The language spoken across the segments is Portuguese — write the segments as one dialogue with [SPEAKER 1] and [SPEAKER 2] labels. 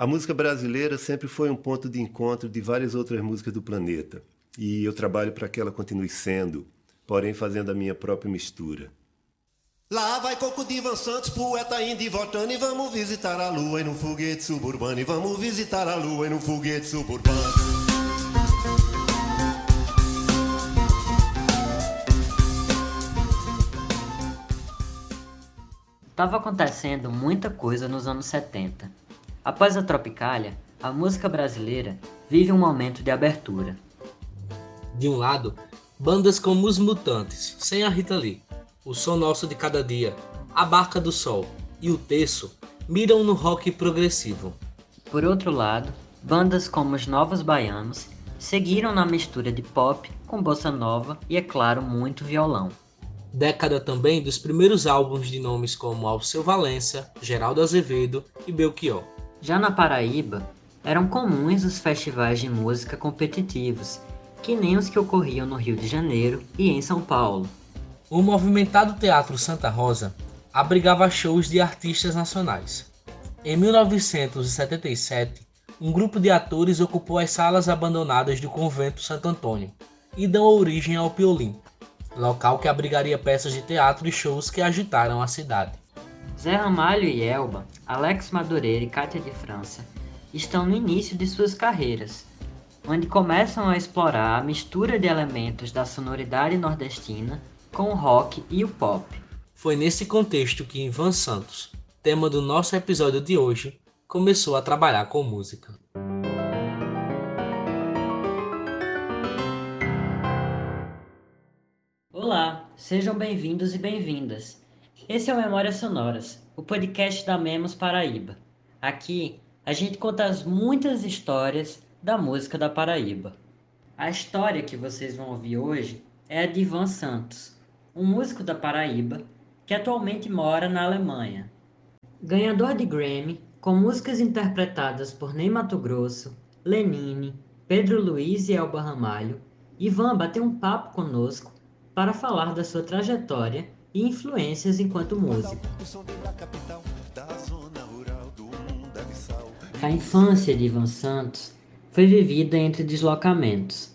[SPEAKER 1] A música brasileira sempre foi um ponto de encontro de várias outras músicas do planeta, e eu trabalho para que ela continue sendo, porém fazendo a minha própria mistura.
[SPEAKER 2] Lá vai Coco Divan Santos, poeta indo e voltando, e vamos visitar a lua em um foguete suburbano, e vamos visitar a lua em um foguete suburbano.
[SPEAKER 3] Estava acontecendo muita coisa nos anos 70 Após a Tropicália, a música brasileira vive um momento de abertura.
[SPEAKER 4] De um lado, bandas como Os Mutantes, sem a Rita Lee, O Som Nosso de Cada Dia, A Barca do Sol e O Terço miram no rock progressivo.
[SPEAKER 3] Por outro lado, bandas como os Novos Baianos seguiram na mistura de pop com bossa nova e, é claro, muito violão.
[SPEAKER 4] Década também dos primeiros álbuns de nomes como Alceu Valença, Geraldo Azevedo e Belchior.
[SPEAKER 3] Já na Paraíba, eram comuns os festivais de música competitivos, que nem os que ocorriam no Rio de Janeiro e em São Paulo.
[SPEAKER 4] O movimentado Teatro Santa Rosa abrigava shows de artistas nacionais. Em 1977, um grupo de atores ocupou as salas abandonadas do convento Santo Antônio e deu origem ao Piolim, local que abrigaria peças de teatro e shows que agitaram a cidade.
[SPEAKER 3] Zé Ramalho e Elba, Alex Madureira e Cátia de França estão no início de suas carreiras, onde começam a explorar a mistura de elementos da sonoridade nordestina com o rock e o pop.
[SPEAKER 4] Foi nesse contexto que Ivan Santos, tema do nosso episódio de hoje, começou a trabalhar com música.
[SPEAKER 3] Olá, sejam bem-vindos e bem-vindas. Esse é o Memórias Sonoras, o podcast da Memos Paraíba. Aqui a gente conta as muitas histórias da música da Paraíba. A história que vocês vão ouvir hoje é a de Ivan Santos, um músico da Paraíba que atualmente mora na Alemanha. Ganhador de Grammy, com músicas interpretadas por Ney Mato Grosso, Lenine, Pedro Luiz e Elba Ramalho, Ivan bateu um papo conosco para falar da sua trajetória e influências enquanto músico. A infância de Ivan Santos foi vivida entre deslocamentos.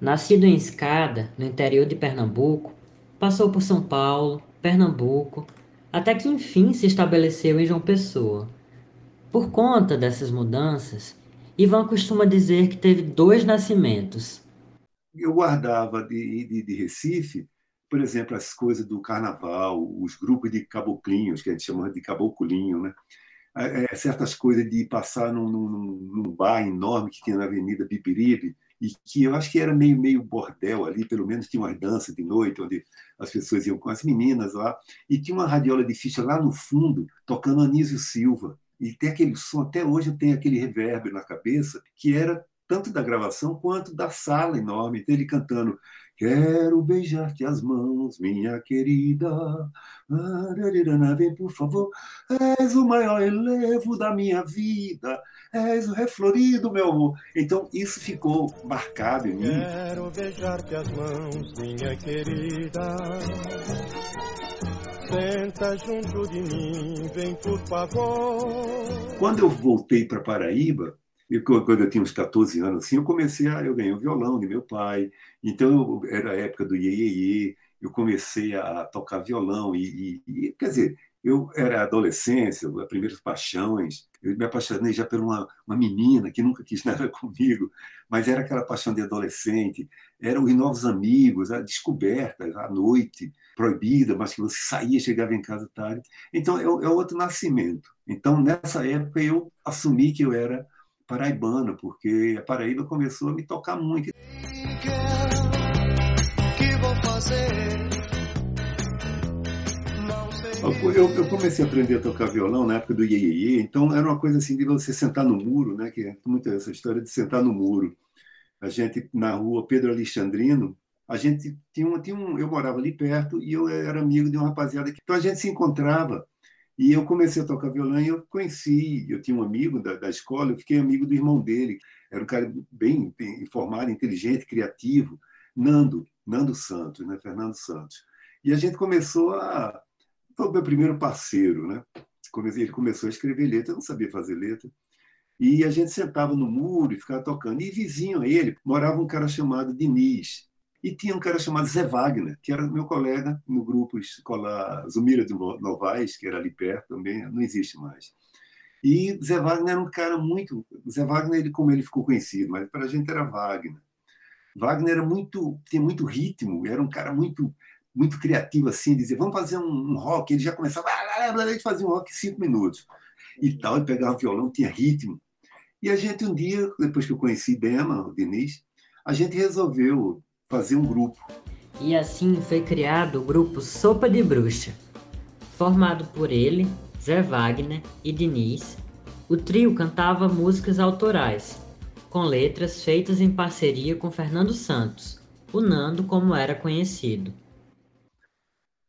[SPEAKER 3] Nascido em Escada, no interior de Pernambuco, passou por São Paulo, Pernambuco, até que enfim se estabeleceu em João Pessoa. Por conta dessas mudanças, Ivan costuma dizer que teve dois nascimentos.
[SPEAKER 1] Eu guardava de, de, de Recife por exemplo, as coisas do carnaval, os grupos de caboclinhos, que a gente chama de caboclinho, né? É, é, certas coisas de passar num, num, num, bar enorme que tinha na Avenida Bibiribe, e que eu acho que era meio, meio bordel ali, pelo menos tinha umas danças de noite, onde as pessoas iam com as meninas lá, e tinha uma radiola de ficha lá no fundo, tocando Anísio Silva. E tem aquele som, até hoje eu tenho aquele reverb na cabeça, que era tanto da gravação quanto da sala enorme, então ele cantando Quero beijar-te as mãos, minha querida. Vem, por favor. És o maior elevo da minha vida. És o reflorido, meu amor. Então, isso ficou marcado em mim.
[SPEAKER 2] Quero beijar-te as mãos, minha querida. Senta junto de mim, vem, por favor.
[SPEAKER 1] Quando eu voltei para Paraíba, e quando eu tinha uns 14 anos, assim, eu comecei a. Eu ganhei o violão de meu pai, então era a época do iê, eu comecei a tocar violão, e, e, e, quer dizer, eu era adolescência, as primeiras paixões, eu me apaixonei já por uma, uma menina que nunca quis nada comigo, mas era aquela paixão de adolescente, eram os novos amigos, a descoberta, a noite proibida, mas que você saía, chegava em casa tarde. Então, é, é outro nascimento. Então, nessa época, eu assumi que eu era paraibana, porque a Paraíba começou a me tocar muito. Eu, eu, comecei a aprender a tocar violão na época do Iê, então era uma coisa assim de você sentar no muro, né? Que é muito essa história de sentar no muro. A gente na rua Pedro Alexandrino, a gente tinha um, tinha um, eu morava ali perto e eu era amigo de uma rapaziada que então a gente se encontrava e eu comecei a tocar violão e eu conheci, eu tinha um amigo da, da escola, eu fiquei amigo do irmão dele, era um cara bem, informado, inteligente, criativo, Nando, Nando Santos, né, Fernando Santos. E a gente começou a foi o meu primeiro parceiro, né? Ele começou a escrever letra, eu não sabia fazer letra. E a gente sentava no muro e ficava tocando. E vizinho a ele morava um cara chamado Diniz. E tinha um cara chamado Zé Wagner, que era meu colega no grupo escolar Zumira de Novaes, que era ali perto também, não existe mais. E Zé Wagner era um cara muito. Zé Wagner, ele, como ele ficou conhecido, mas para a gente era Wagner. Wagner era muito, tinha muito ritmo, era um cara muito muito criativo assim, dizer, vamos fazer um, rock. Ele já começava, a gente fazia um rock em cinco minutos. E tal, ele pegava o violão, tinha ritmo. E a gente, um dia, depois que eu conheci Bema, o Diniz, a gente resolveu fazer um grupo.
[SPEAKER 3] E assim foi criado o grupo Sopa de Bruxa. Formado por ele, Zé Wagner e Diniz, o trio cantava músicas autorais, com letras feitas em parceria com Fernando Santos, o Nando como era conhecido.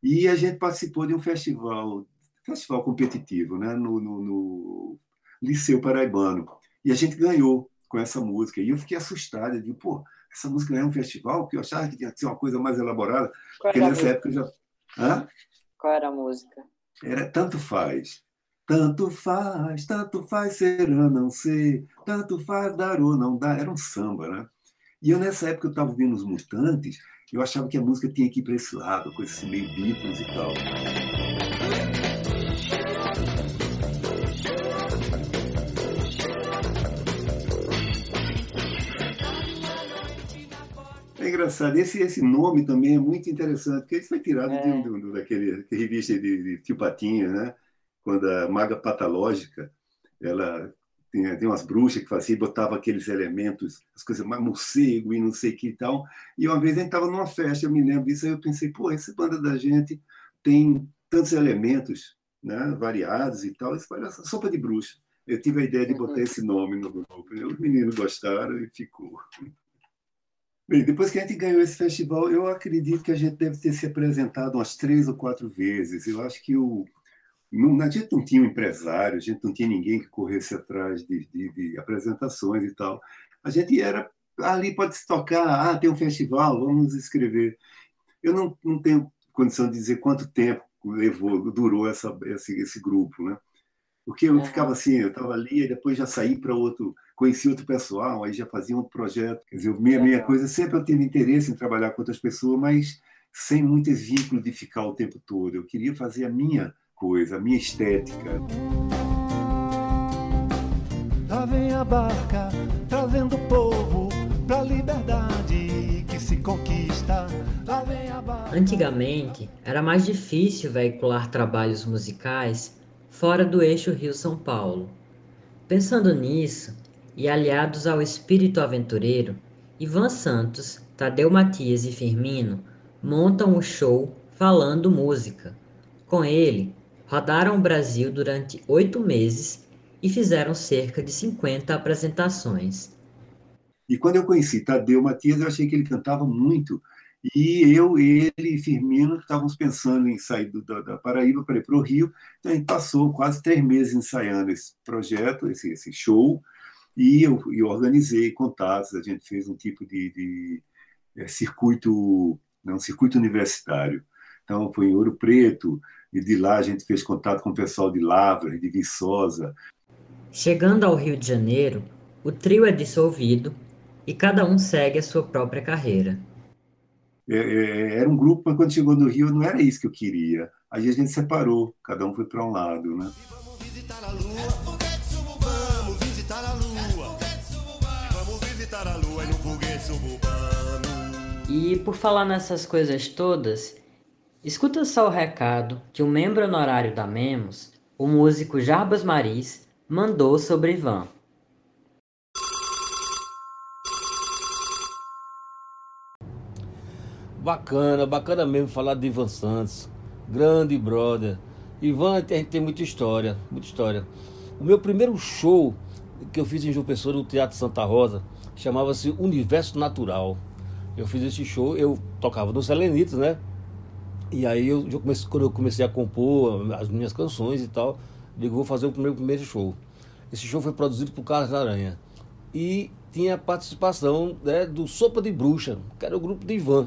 [SPEAKER 1] E a gente participou de um festival, festival competitivo, né, no, no, no Liceu Paraibano. E a gente ganhou com essa música. E eu fiquei assustado. Eu digo, pô, essa música é um festival? Porque eu achava que tinha que ser uma coisa mais elaborada. Qual porque nessa época já. Hã?
[SPEAKER 5] Qual era a música?
[SPEAKER 1] Era Tanto Faz. Tanto faz, tanto faz ser ou não ser, tanto faz dar ou não dar. Era um samba, né? E eu, nessa época, eu estava ouvindo os Mutantes, eu achava que a música tinha que ir para esse lado, com esse meio Beatles e tal. Engraçado. Esse, esse nome também é muito interessante, porque isso foi tirado é. de, de, de, daquele revista de, de Tio Patinha, né? Quando a maga patológica, ela tinha, tinha umas bruxas que faziam, botava aqueles elementos, as coisas mais morcego e não sei que e tal. E uma vez a gente estava numa festa, eu me lembro disso, aí eu pensei, pô, essa banda da gente tem tantos elementos né, variados e tal, isso parece sopa de bruxa. Eu tive a ideia de botar uhum. esse nome no grupo. Os meninos gostaram e ficou. Bem, depois que a gente ganhou esse festival, eu acredito que a gente deve ter se apresentado umas três ou quatro vezes. Eu acho que o, não, a gente não tinha um empresário, a gente não tinha ninguém que corresse atrás de, de, de apresentações e tal. A gente era ali pode se tocar, ah, tem um festival, vamos escrever. Eu não, não tenho condição de dizer quanto tempo levou, durou essa, esse, esse grupo, né? Porque eu ficava assim, eu estava ali e depois já saí para outro conheci outro pessoal, aí já fazia um projeto. Quer dizer, minha, minha coisa sempre eu tive interesse em trabalhar com outras pessoas, mas sem muito vínculo de ficar o tempo todo. Eu queria fazer a minha coisa, a minha estética.
[SPEAKER 2] Lá vem a barca, trazendo o povo pra liberdade que se conquista. Lá vem a barca.
[SPEAKER 3] Antigamente, era mais difícil veicular trabalhos musicais fora do eixo Rio-São Paulo. Pensando nisso, e aliados ao espírito aventureiro, Ivan Santos, Tadeu Matias e Firmino montam o show Falando Música. Com ele, rodaram o Brasil durante oito meses e fizeram cerca de 50 apresentações.
[SPEAKER 1] E quando eu conheci Tadeu Matias, eu achei que ele cantava muito. E eu, ele e Firmino estávamos pensando em sair do, da, da Paraíba para ir para o Rio. Então a gente passou quase três meses ensaiando esse projeto, esse, esse show. E eu, eu organizei contatos, a gente fez um tipo de, de é, circuito, não, circuito universitário. Então, foi em Ouro Preto, e de lá a gente fez contato com o pessoal de Lavras, de Viçosa.
[SPEAKER 3] Chegando ao Rio de Janeiro, o trio é dissolvido e cada um segue a sua própria carreira.
[SPEAKER 1] É, é, era um grupo, mas quando chegou no Rio não era isso que eu queria. Aí a gente separou, cada um foi para um lado. Né? vamos visitar a lua,
[SPEAKER 3] E por falar nessas coisas todas, escuta só o recado que o membro honorário da Memos, o músico Jarbas Maris, mandou sobre Ivan.
[SPEAKER 6] Bacana, bacana mesmo falar de Ivan Santos, grande brother. Ivan, a gente tem muita história, muita história. O meu primeiro show que eu fiz em João Pessoa, no Teatro Santa Rosa, chamava-se Universo Natural. Eu fiz esse show, eu tocava no Selenitos, né? E aí eu, eu comecei, quando eu comecei a compor as minhas canções e tal, digo, vou fazer o primeiro, primeiro show. Esse show foi produzido por Carlos Aranha. E tinha a participação né, do Sopa de Bruxa, que era o grupo de Ivan.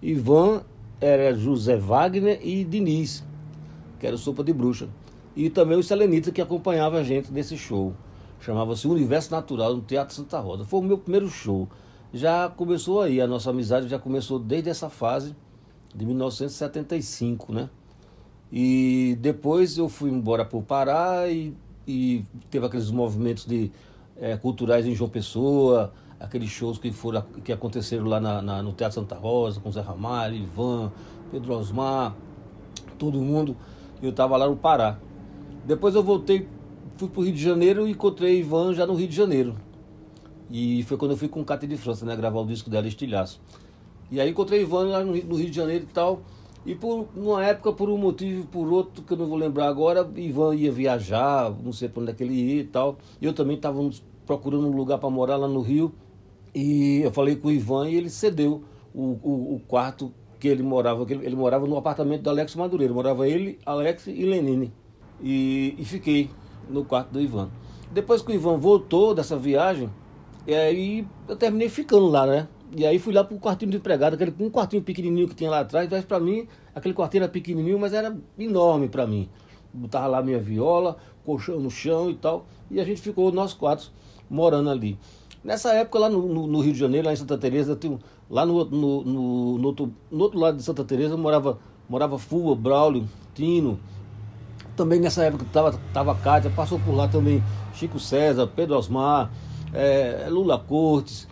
[SPEAKER 6] Ivan era José Wagner e Diniz, que era o Sopa de Bruxa. E também o Selenita que acompanhava a gente nesse show. chamava-se Universo Natural no Teatro Santa Rosa. Foi o meu primeiro show. Já começou aí, a nossa amizade já começou desde essa fase de 1975, né? E depois eu fui embora para o Pará e, e, teve aqueles movimentos de, é, culturais em João Pessoa, aqueles shows que foram que aconteceram lá na, na, no Teatro Santa Rosa, com Zé Ramalho, Ivan, Pedro Osmar, todo mundo. Eu estava lá no Pará. Depois eu voltei, fui para o Rio de Janeiro e encontrei Ivan já no Rio de Janeiro. E foi quando eu fui com o Cate de França, né, gravar o disco dela, Estilhaço. E aí encontrei Ivan lá no Rio de Janeiro e tal. E por uma época, por um motivo, por outro, que eu não vou lembrar agora, Ivan ia viajar, não sei para onde é que ele ia e tal. Eu também estava procurando um lugar para morar lá no Rio. E eu falei com o Ivan e ele cedeu o, o, o quarto que ele morava. Que ele, ele, morava no apartamento do Alex Madureira. Morava ele, Alex e Lenine. E, e fiquei no quarto do Ivan. Depois que o Ivan voltou dessa viagem, e aí eu terminei ficando lá, né? E aí fui lá pro quartinho de empregado, aquele um quartinho pequenininho que tinha lá atrás, mas para mim aquele quartinho era pequenininho, mas era enorme para mim. Botava lá minha viola, colchão no chão e tal, e a gente ficou nós quatro morando ali. Nessa época lá no, no, no Rio de Janeiro, lá em Santa Teresa, lá no, no, outro, no outro lado de Santa Teresa morava morava Fuba, Braulio, Tino. Também nessa época tava tava Cátia, passou por lá também Chico César, Pedro Osmar, é, Lula Cortes,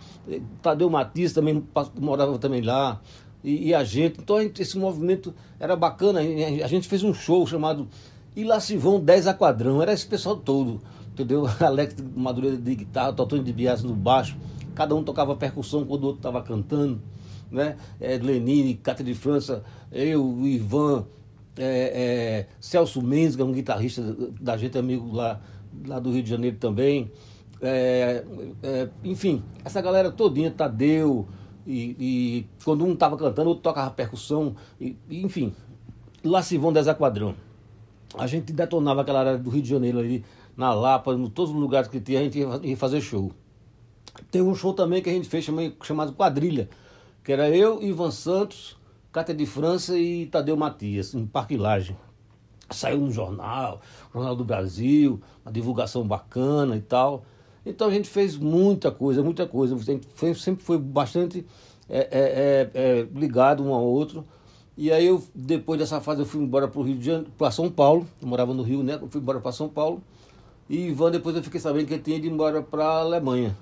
[SPEAKER 6] Tadeu Matias também morava também lá, e, e, a gente. Então esse movimento era bacana. A gente fez um show chamado E lá se vão 10 a quadrão, era esse pessoal todo, entendeu? Alex Madureira de guitarra, Totônio de Bias no baixo, cada um tocava percussão quando o outro estava cantando, né? É, Lenine, Cátia de França, eu, Ivan, é, é, Celso Mendes, que é um guitarrista da gente, amigo lá, lá do Rio de Janeiro também. É, é, enfim, essa galera todinha, Tadeu, e, e quando um estava cantando, outro tocava percussão, e, e, enfim, lá se vão Quadrão. A gente detonava aquela área do Rio de Janeiro ali, na Lapa, em todos os lugares que tinha, a gente ia fazer show. Tem um show também que a gente fez chamado Quadrilha, que era eu, Ivan Santos, Cátia de França e Tadeu Matias, em Parquilagem saiu no jornal, Jornal do Brasil, uma divulgação bacana e tal. Então a gente fez muita coisa, muita coisa. A gente sempre foi bastante é, é, é, é, ligado um ao outro. E aí eu, depois dessa fase, eu fui embora para o Rio de Janeiro, para São Paulo. Eu morava no Rio, né? Eu fui embora para São Paulo. E Ivan, depois eu fiquei sabendo que ele tinha ido embora para a Alemanha.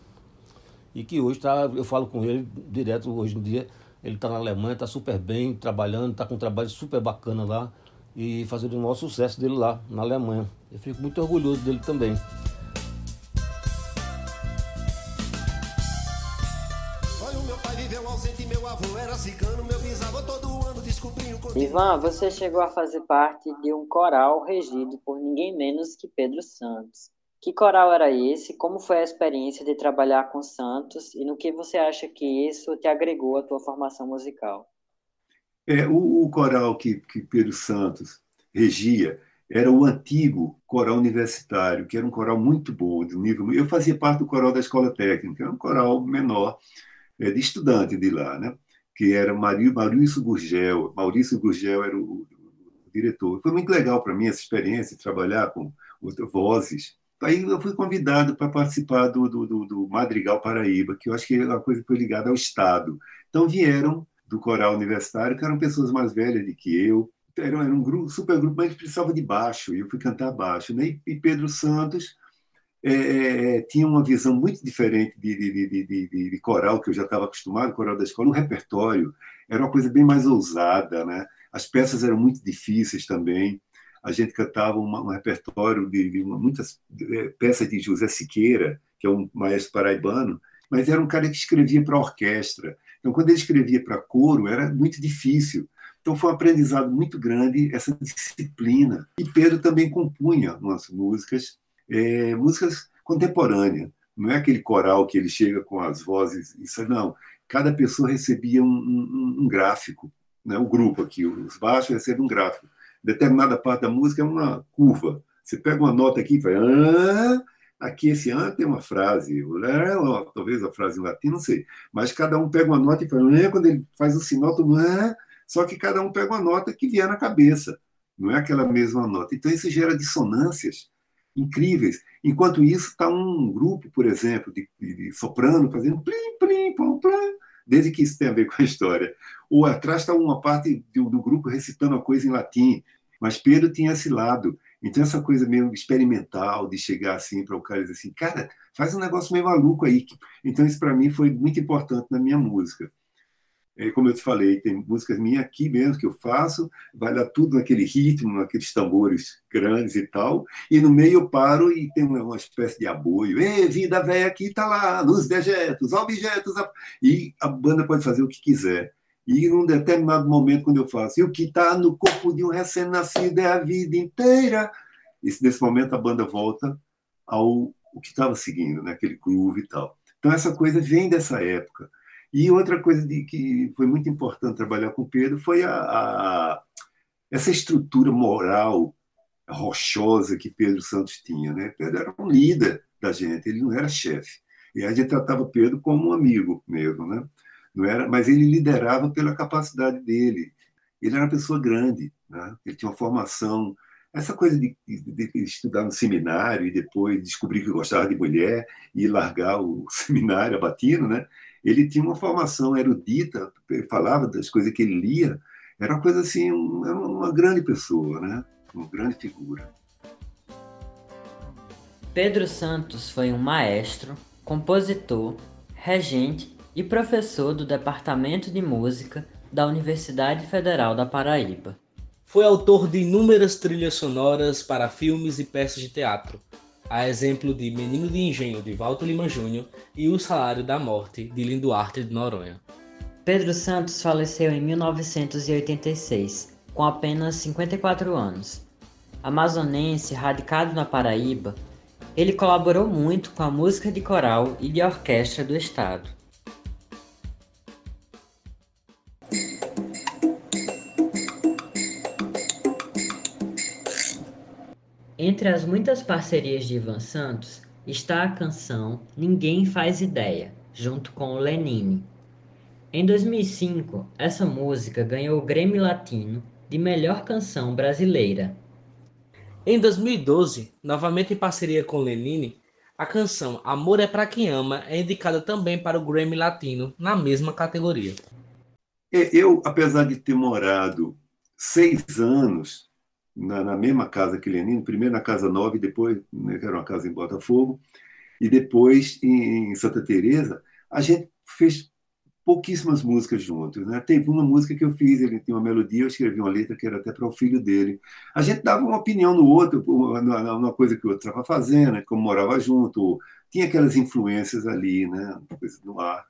[SPEAKER 6] E que hoje tá, eu falo com ele direto hoje em dia. Ele está na Alemanha, está super bem, trabalhando, está com um trabalho super bacana lá e fazendo o maior sucesso dele lá na Alemanha. Eu fico muito orgulhoso dele também.
[SPEAKER 3] Ivan, você chegou a fazer parte de um coral regido por ninguém menos que Pedro Santos. Que coral era esse? Como foi a experiência de trabalhar com Santos? E no que você acha que isso te agregou à tua formação musical?
[SPEAKER 1] É, o, o coral que, que Pedro Santos regia era o antigo coral universitário, que era um coral muito bom, de nível. Eu fazia parte do coral da escola técnica, um coral menor, é, de estudante de lá, né? Que era Maurício Gurgel. Maurício Gurgel era o, o diretor. Foi muito legal para mim essa experiência trabalhar com vozes. Aí eu fui convidado para participar do, do, do, Madrigal Paraíba, que eu acho que é uma coisa foi ligada ao Estado. Então vieram do coral universitário, que eram pessoas mais velhas do que eu. Era, era um grupo, super grupo, mas precisava de baixo, e eu fui cantar baixo. Né? E Pedro Santos é, é, é, tinha uma visão muito diferente de, de, de, de, coral, que eu já estava acostumado, coral da escola, um repertório. Era uma coisa bem mais ousada, né? As peças eram muito difíceis também. A gente cantava uma, um repertório de, uma, muitas é, peças de José Siqueira, que é um maestro paraibano, mas era um cara que escrevia para orquestra. Então, quando ele escrevia para coro, era muito difícil. Então, foi um aprendizado muito grande essa disciplina. E Pedro também compunha umas músicas é, músicas contemporâneas. Não é aquele coral que ele chega com as vozes, isso não. Cada pessoa recebia um, um, um gráfico, né? o grupo aqui, os baixos recebem um gráfico. Determinada parte da música é uma curva. Você pega uma nota aqui e vai. Ah, aqui esse ano tem uma frase, talvez a frase em latim, não sei. Mas cada um pega uma nota e faz. Ah, quando ele faz o sinal, todo ah, só que cada um pega uma nota que vier na cabeça. Não é aquela mesma nota. Então isso gera dissonâncias incríveis. Enquanto isso, está um grupo, por exemplo, de, de, soprano fazendo plim, plim, pom, plim, desde que isso tem a ver com a história. Ou atrás está uma parte do, do grupo recitando a coisa em latim, mas Pedro tinha esse lado. Então, essa coisa meio experimental de chegar assim para o cara e dizer assim, cara, faz um negócio meio maluco aí. Então, isso para mim foi muito importante na minha música. É, como eu te falei, tem músicas minhas aqui mesmo que eu faço, vai dar tudo naquele ritmo, naqueles tambores grandes e tal, e no meio eu paro e tem uma, espécie de aboio. Ei, vida velha aqui está lá, nos dejetos, objetos. E a banda pode fazer o que quiser. E num determinado momento, quando eu faço, e o que está no corpo de um recém-nascido é a vida inteira. E nesse momento a banda volta ao o que estava seguindo, né? aquele groove e tal. Então essa coisa vem dessa época. E outra coisa de, que foi muito importante trabalhar com o Pedro foi a, a, essa estrutura moral rochosa que Pedro Santos tinha. Né? Pedro era um líder da gente, ele não era chefe. E a gente tratava Pedro como um amigo mesmo. Né? Não era, mas ele liderava pela capacidade dele. Ele era uma pessoa grande, né? ele tinha uma formação. Essa coisa de, de, de, estudar no seminário e depois descobrir que gostava de mulher e largar o seminário, a batina, né? Ele tinha uma formação erudita, falava das coisas que ele lia. Era uma coisa assim, um, era uma grande pessoa, né? Uma grande figura.
[SPEAKER 3] Pedro Santos foi um maestro, compositor, regente e professor do Departamento de Música da Universidade Federal da Paraíba.
[SPEAKER 4] Foi autor de inúmeras trilhas sonoras para filmes e peças de teatro, a exemplo de Menino de Engenho de Walter Lima Júnior e O Salário da Morte de Linduarte de Noronha.
[SPEAKER 3] Pedro Santos faleceu em 1986, com apenas 54 anos. Amazonense radicado na Paraíba, ele colaborou muito com a música de coral e de orquestra do estado. Entre as muitas parcerias de Ivan Santos está a canção Ninguém Faz Ideia, junto com o Lenine. Em 2005, essa música ganhou o Grammy Latino de Melhor Canção Brasileira.
[SPEAKER 4] Em 2012, novamente em parceria com Lenine, a canção Amor é para quem ama é indicada também para o Grammy Latino na mesma categoria.
[SPEAKER 1] Eu, apesar de ter morado seis anos na, na, mesma casa que Lenine, primeiro na Casa Nova depois, né, que era uma casa em Botafogo, e depois em, em Santa Teresa, a gente fez pouquíssimas músicas juntos. Né? Teve uma música que eu fiz, ele tinha uma melodia, eu escrevi uma letra que era até para o filho dele. A gente dava uma opinião no outro, uma coisa que o outro estava fazendo, né? como morava junto, tinha aquelas influências ali, né? coisa no ar.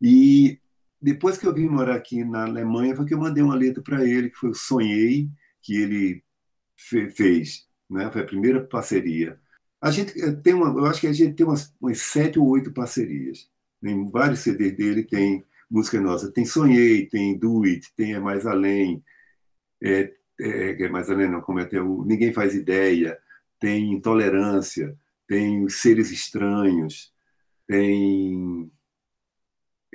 [SPEAKER 1] E depois que eu vim morar aqui na Alemanha, foi que eu mandei uma letra para ele, que foi Sonhei, que ele fe fez, né? Foi a primeira parceria. A gente eh, tem uma, eu acho que a gente tem umas, umas sete ou oito parcerias. Em vários CDs dele tem música nossa. Tem Sonhei, tem Do It, tem É Mais Além, é, é, é Mais Além não, como é até o Ninguém Faz Ideia, tem Intolerância, tem Os Seres Estranhos, tem...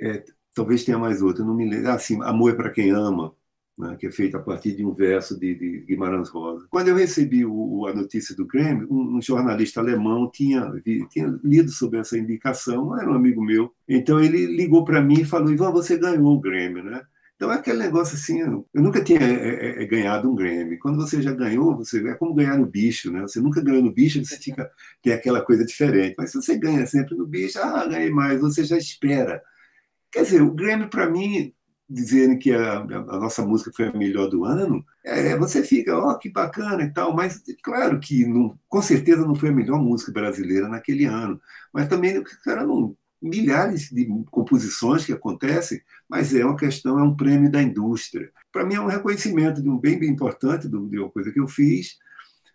[SPEAKER 1] É, talvez tenha mais outra, não me lembro. Ah, sim, Amor é para quem ama, né, que é feito a partir de um verso de, de Guimarães Rosa. Quando eu recebi o, a notícia do Grêmio, um, um jornalista alemão tinha, tinha, lido sobre essa indicação, era um amigo meu. Então ele ligou para mim e falou: Ivan, você ganhou o Grêmio, né? Então é aquele negócio assim, eu nunca tinha é, é, é, ganhado um Grammy. Quando você já ganhou, você é como ganhar no bicho, né? Você nunca ganhou no bicho, você fica tem aquela coisa diferente. Mas se você ganha sempre no bicho, ah, ganhei mais, você já espera. Quer dizer, o Grammy para mim dizendo que a, a, nossa música foi a melhor do ano, é, você fica, ó, oh, que bacana e tal, mas claro que não, com certeza não foi a melhor música brasileira naquele ano, mas também eram milhares de composições que acontecem, mas é uma questão, é um prêmio da indústria. Para mim é um reconhecimento de um bem, bem importante de uma coisa que eu fiz,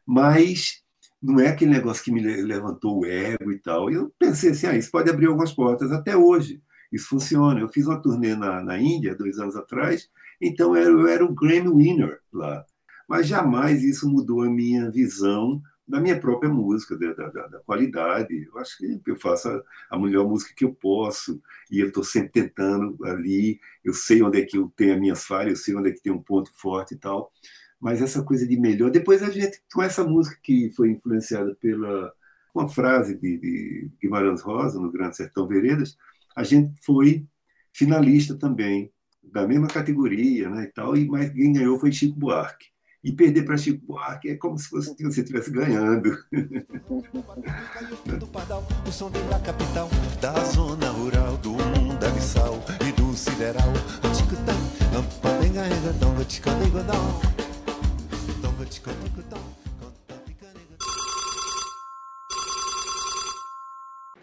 [SPEAKER 1] mas não é aquele negócio que me levantou o ego e tal. Eu pensei assim, ah, isso pode abrir algumas portas até hoje isso funciona. Eu fiz uma turnê na, na Índia, dois anos atrás, então eu, eu era o Grammy winner lá. Mas jamais isso mudou a minha visão da minha própria música, da, da, da, qualidade. Eu acho que eu faço a, a melhor música que eu posso e eu estou sempre tentando ali. Eu sei onde é que eu tenho as minhas falhas, eu sei onde é que tem um ponto forte e tal. mas essa coisa de melhor. Depois a gente, com essa música que foi influenciada pela uma frase de, de Guimarães Rosa, no Grande Sertão Veredas, a gente foi finalista também, da mesma categoria, né, e tal, e mas quem ganhou foi Chico Buarque. E perder para Chico Buarque é como se você estivesse ganhando.
[SPEAKER 2] o som da capital, da zona rural, do mundo abissal e do sideral.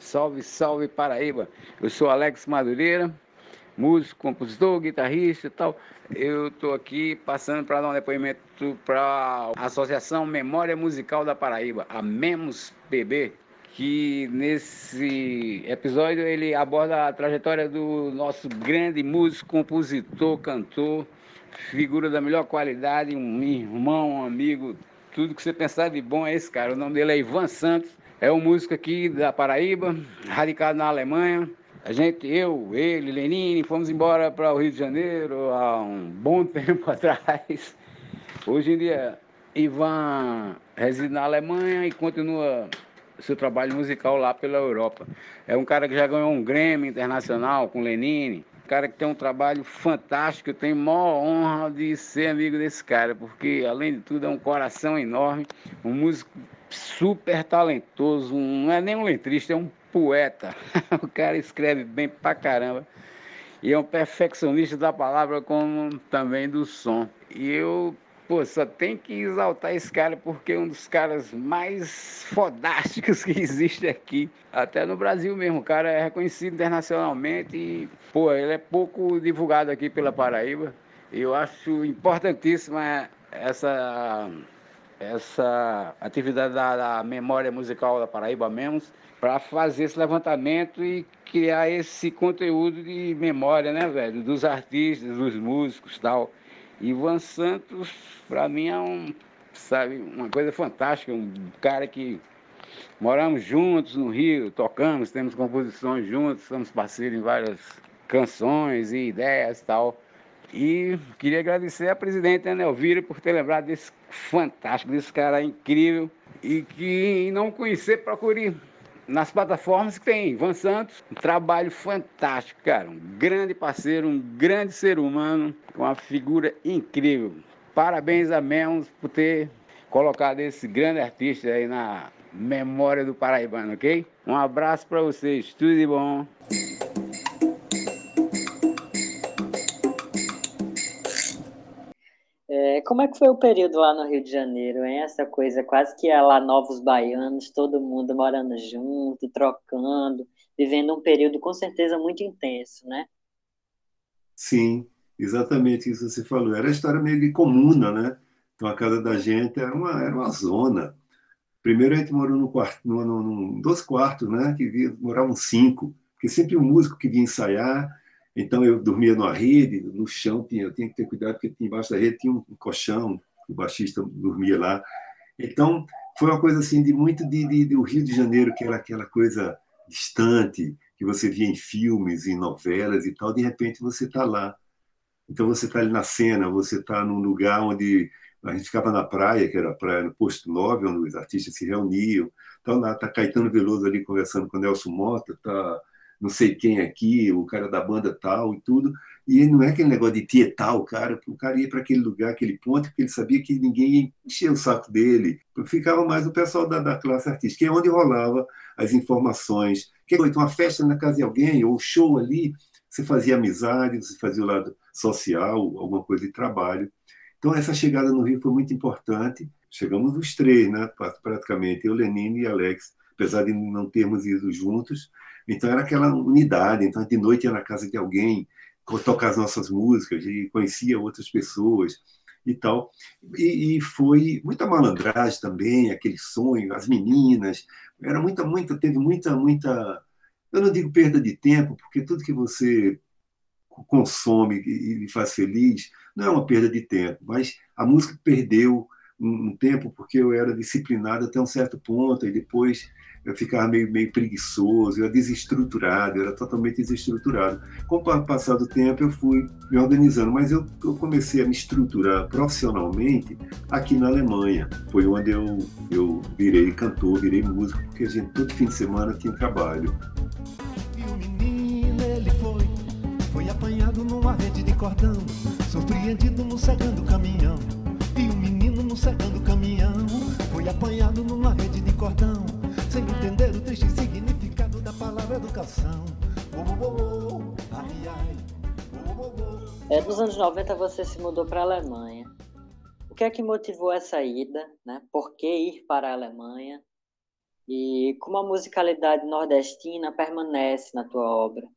[SPEAKER 5] Salve, salve Paraíba! Eu sou Alex Madureira músico, compositor, guitarrista e tal. Eu estou aqui passando para dar um depoimento para a Associação Memória Musical da Paraíba, a MEMOS PB, que nesse episódio ele aborda a trajetória do nosso grande músico, compositor, cantor, figura da melhor qualidade, um irmão, um amigo, tudo que você pensar de bom é esse cara. O nome dele é Ivan Santos, é um músico aqui da Paraíba, radicado na Alemanha, a gente, eu, ele, Lenine, fomos embora para o Rio de Janeiro há um bom tempo atrás. Hoje em dia, Ivan reside na Alemanha e continua seu trabalho musical lá pela Europa. É um cara que já ganhou um Grêmio internacional com Lenine. Um cara que tem um trabalho fantástico. Eu tenho maior honra de ser amigo desse cara, porque além de tudo é um coração enorme, um músico super talentoso, não é nem um letrista, é um poeta. o cara escreve bem pra caramba. E é um perfeccionista da palavra como também do som. E eu, pô, só tem que exaltar esse cara porque é um dos caras mais fodásticos que existe aqui. Até no Brasil mesmo. O cara é reconhecido internacionalmente e, pô, ele é pouco divulgado aqui pela Paraíba. Eu acho importantíssima essa essa atividade da, da memória musical da Paraíba mesmo para fazer esse levantamento e criar esse conteúdo de memória, né, velho, dos artistas, dos músicos, tal. Ivan Santos, para mim é um, sabe, uma coisa fantástica, um cara que moramos juntos no Rio, tocamos, temos composições juntos, somos parceiros em várias canções e ideias, tal. E queria agradecer a presidente Ana Elvira por ter lembrado desse fantástico, desse cara incrível e que não conhecer, procure nas plataformas que tem Ivan Santos, um trabalho fantástico, cara, um grande parceiro, um grande ser humano, uma figura incrível. Parabéns a Memos por ter colocado esse grande artista aí na memória do paraibano, ok? Um abraço para vocês, tudo de bom.
[SPEAKER 3] É, como é que foi o período lá no Rio de Janeiro, hein? Essa coisa quase que é lá novos baianos, todo mundo morando junto, trocando, vivendo um período com certeza muito intenso, né?
[SPEAKER 1] Sim, exatamente isso que você falou. Era a história meio de comuna, né? Então a casa da gente era uma, era uma zona. Primeiro a gente morou num quarto, dois quartos, né? Que via, moravam cinco, porque sempre o um músico que vinha ensaiar então eu dormia numa rede, no chão tinha, eu tinha que ter cuidado porque embaixo da rede tinha um colchão, o baixista dormia lá. Então foi uma coisa assim de muito de, de, do Rio de Janeiro, que era aquela coisa distante que você via em filmes, em novelas e tal. De repente você está lá. Então você está ali na cena, você está num lugar onde a gente ficava na praia, que era a praia no Posto 9, onde os artistas se reuniam. Então lá está Caetano Veloso ali conversando com Nelson Mota, está não sei quem aqui, o cara da banda tal e tudo. E não é aquele negócio de tietar o cara, o cara ia para aquele lugar, aquele ponto, porque ele sabia que ninguém ia encher o saco dele. Ficava mais o pessoal da, da classe artística, é onde rolava as informações. Que então, uma festa na casa de alguém, ou show ali, você fazia amizade, você fazia o lado social, alguma coisa de trabalho. Então, essa chegada no Rio foi muito importante. Chegamos os três, né, praticamente, eu, Lenine e Alex, apesar de não termos ido juntos, então era aquela unidade. Então de noite ia na casa de alguém tocar as nossas músicas e conhecia outras pessoas e tal. E, e, foi muita malandragem também, aquele sonho, as meninas. Era muita, muita, teve muita, muita. Eu não digo perda de tempo, porque tudo que você consome e lhe faz feliz não é uma perda de tempo, mas a música perdeu um, tempo porque eu era disciplinado até um certo ponto e depois eu ficava meio, meio preguiçoso, eu era desestruturado, eu era totalmente desestruturado. Com o passar do tempo, eu fui me organizando, mas eu, eu comecei a me estruturar profissionalmente aqui na Alemanha. Foi onde eu, eu virei cantor, virei músico, porque a gente todo fim de semana tinha trabalho.
[SPEAKER 2] E o menino, ele foi, foi apanhado numa rede de cordão, surpreendido no cegando caminhão. E o caminhão, foi apanhado numa rede de cordão sem entender o triste significado da palavra educação. Oh, oh, oh, ai, ai.
[SPEAKER 3] É, nos anos 90 você se mudou para a Alemanha. O que é que motivou essa ida? Né? Por que ir para a Alemanha? E como a musicalidade nordestina permanece na tua obra?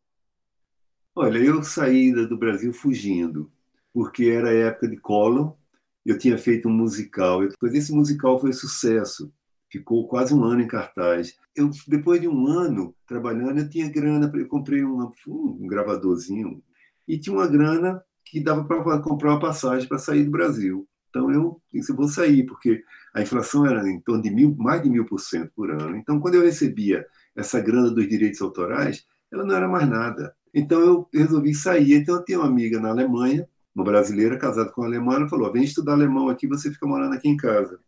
[SPEAKER 1] Olha, eu saí do Brasil fugindo, porque era época de Collor, eu tinha feito um musical, depois esse musical foi sucesso ficou quase um ano em cartaz. Eu, depois de um ano trabalhando, eu tinha grana, eu comprei um gravadorzinho e tinha uma grana que dava para comprar uma passagem para sair do Brasil. Então eu disse, eu vou sair, porque a inflação era em torno de mil, mais de mil por cento por ano. Então, quando eu recebia essa grana dos direitos autorais, ela não era mais nada. Então eu resolvi sair. Então eu tinha uma amiga na Alemanha, uma brasileira casada com um alemão, falou: vem estudar alemão aqui, você fica morando aqui em casa.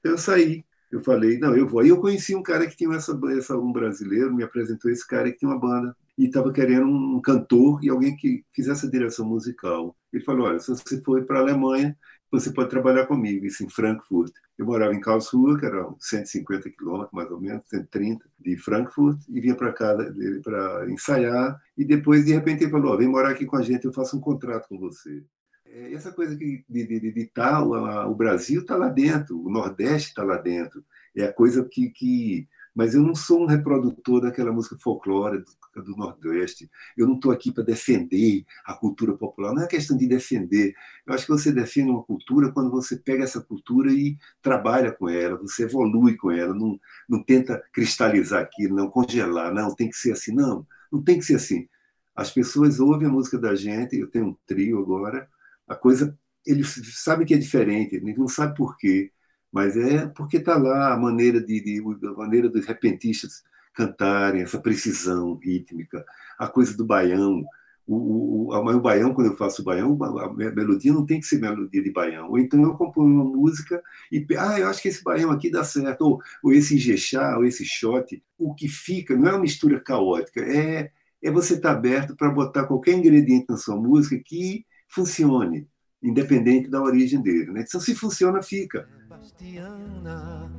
[SPEAKER 1] Então eu saí eu falei, não, eu vou. Aí eu conheci um cara que tinha essa, essa um brasileiro, me apresentou esse cara que tinha uma banda e estava querendo um cantor e alguém que fizesse a direção musical. Ele falou, olha, se você for para a Alemanha, você pode trabalhar comigo, isso em Frankfurt. Eu morava em Karlsruhe, que era 150 quilômetros, mais ou menos, 130, de Frankfurt, e vinha para cá para ensaiar. E depois, de repente, ele falou, vem morar aqui com a gente, eu faço um contrato com você. É, essa coisa de tal, o Brasil está lá dentro, o Nordeste está lá dentro. É a coisa que, que. Mas eu não sou um reprodutor daquela música folclore do, do Nordeste. Eu não estou aqui para defender a cultura popular. Não é questão de defender. Eu acho que você defende uma cultura quando você pega essa cultura e trabalha com ela, você evolui com ela, não, não tenta cristalizar aquilo, não congelar. Não, tem que ser assim. Não, não tem que ser assim. As pessoas ouvem a música da gente, eu tenho um trio agora, a coisa, ele sabe que é diferente, ele não sabe por quê, mas é porque está lá a maneira de, de, a maneira dos repentistas cantarem, essa precisão rítmica, a coisa do baião. O, o, o, o baião, quando eu faço o baião, a melodia não tem que ser melodia de baião. Ou então eu componho uma música e, ah, eu acho que esse baião aqui dá certo, ou, ou esse jexá, ou esse shot. O que fica não é uma mistura caótica, é, é você estar tá aberto para botar qualquer ingrediente na sua música que funcione, independente da origem dele. Né? Então, se funciona, fica.
[SPEAKER 2] Bastiana,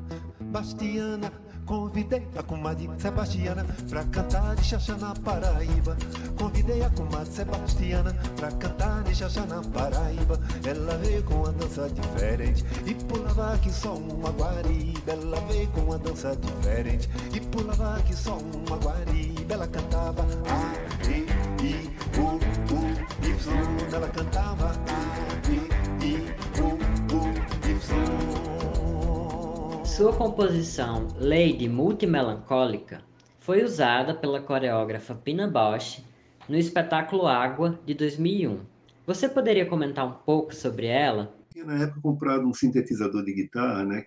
[SPEAKER 2] Bastiana, convidei a comadre Sebastiana pra cantar de xaxá na Paraíba. Convidei a comadre Sebastiana pra cantar de xaxá na Paraíba. Ela veio com uma dança diferente e pulava aqui só uma guariba. Ela veio com uma dança diferente e pulava aqui só uma guariba. Ela cantava A, E, I, U, U, Y. Ela cantava
[SPEAKER 3] Sua composição Lady Multimelancólica foi usada pela coreógrafa Pina Bausch no espetáculo Água de 2001. Você poderia comentar um pouco sobre ela?
[SPEAKER 1] tinha na época comprado um sintetizador de guitarra, né?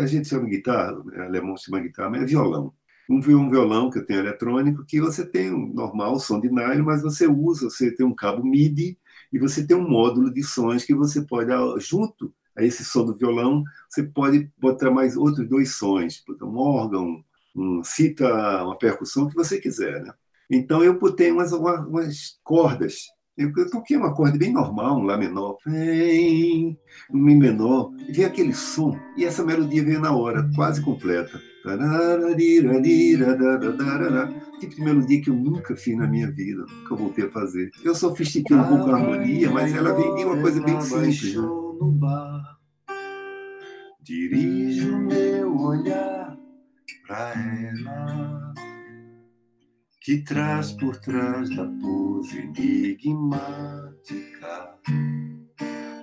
[SPEAKER 1] A gente chama guitarra, alemão chama guitarra, mas é violão um, um violão que eu tenho eletrônico, que você tem um normal som de nylon, mas você usa, você tem um cabo MIDI e você tem um módulo de sons que você pode, junto a esse som do violão, você pode botar mais outros dois sons, um órgão, um cita, uma percussão que você quiser, né? Então eu botei umas, umas cordas eu, toquei um acorde bem normal, um Lá menor, um Mi menor, e veio aquele som, e essa melodia veio na hora, quase completa. Tipo de melodia que eu nunca fiz na minha vida, nunca voltei a fazer. Eu sofistiquei um pouco a harmonia, mas ela vem de uma coisa bem simples. Né? Dirijo meu olhar pra ela que traz por trás da pose enigmática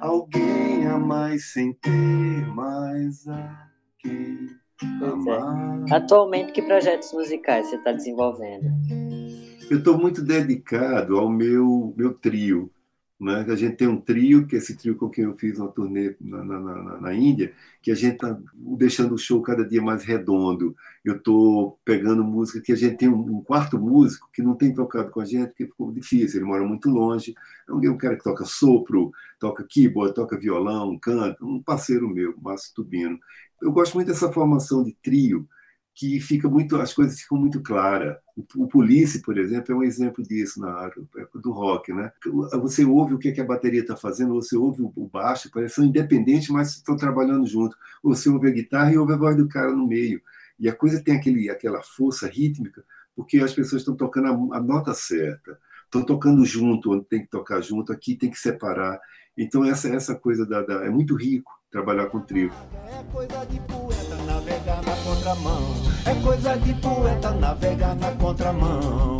[SPEAKER 1] alguém a mais sem ter mais a quem é. amar.
[SPEAKER 3] É. Atualmente, que projetos musicais você está desenvolvendo?
[SPEAKER 1] Eu estou muito dedicado ao meu, meu trio, Né? A gente tem um trio, que é esse trio com quem eu fiz uma turnê na, na, na, na Índia, que a gente está deixando o show cada dia mais redondo. Eu estou pegando música que a gente tem um, um, quarto músico que não tem tocado com a gente, porque ficou difícil, ele mora muito longe. É um cara que toca sopro, toca keyboard, toca violão, canta, um parceiro meu, Márcio Tubino. Eu gosto muito dessa formação de trio, que fica muito, as coisas ficam muito claras. O, o Police, por exemplo, é um exemplo disso na área do rock, né? Você ouve o que, é que a bateria está fazendo, você ouve o baixo, parece são independentes, mas estão trabalhando junto. Você ouve a guitarra e ouve a voz do cara no meio. E a coisa tem aquele, aquela força rítmica, porque as pessoas estão tocando a, a nota certa, estão tocando junto, onde tem que tocar junto, aqui tem que separar. Então essa essa coisa da, da é muito rico trabalhar com trio.
[SPEAKER 2] É coisa de poeta navegar na contramão. É coisa de poeta navegar na contramão.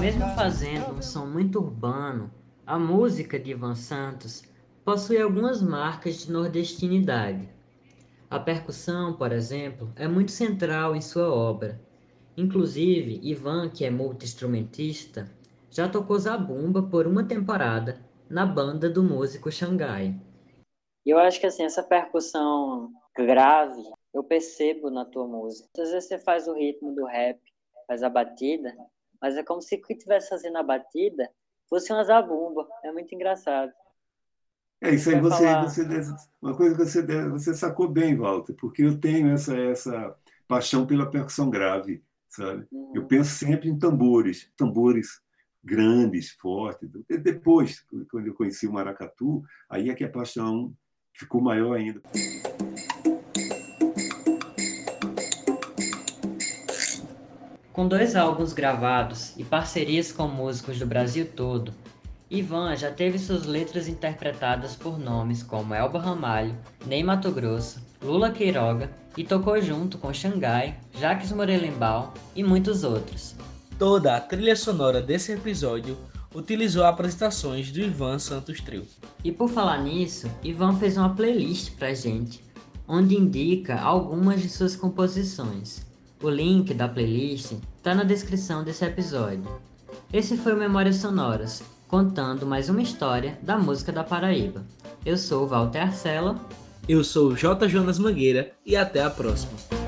[SPEAKER 3] Mesmo fazendo um som muito urbano, a música de Ivan Santos possui algumas marcas de nordestinidade. A percussão, por exemplo, é muito central em sua obra. Inclusive, Ivan, que é multi-instrumentista, já tocou zabumba por uma temporada na banda do músico Xangai.
[SPEAKER 7] Eu acho que assim, essa percussão grave, eu percebo na tua música. Às vezes você faz o ritmo do rap, faz a batida, mas é como se o que estivesse fazendo a batida fosse uma zabumba. É muito engraçado.
[SPEAKER 1] É isso aí, você, você, uma coisa que você, você sacou bem, Walter, porque eu tenho essa, essa paixão pela percussão grave, sabe? Uhum. Eu penso sempre em tambores, tambores grandes, fortes. Depois, quando eu conheci o maracatu, aí é que a paixão ficou maior ainda.
[SPEAKER 3] Com dois álbuns gravados e parcerias com músicos do Brasil todo, Ivan já teve suas letras interpretadas por nomes como Elba Ramalho, Ney Mato Grosso, Lula Queiroga e tocou junto com Xangai, Jacques Morelenbaum e muitos outros.
[SPEAKER 4] Toda a trilha sonora desse episódio utilizou apresentações do Ivan Santos Trio.
[SPEAKER 3] E por falar nisso, Ivan fez uma playlist pra gente, onde indica algumas de suas composições. O link da playlist está na descrição desse episódio. Esse foi o Memórias Sonoras, contando mais uma história da música da Paraíba. Eu sou o Walter Arcela.
[SPEAKER 4] Eu sou o J. Jonas Mangueira e até a próxima.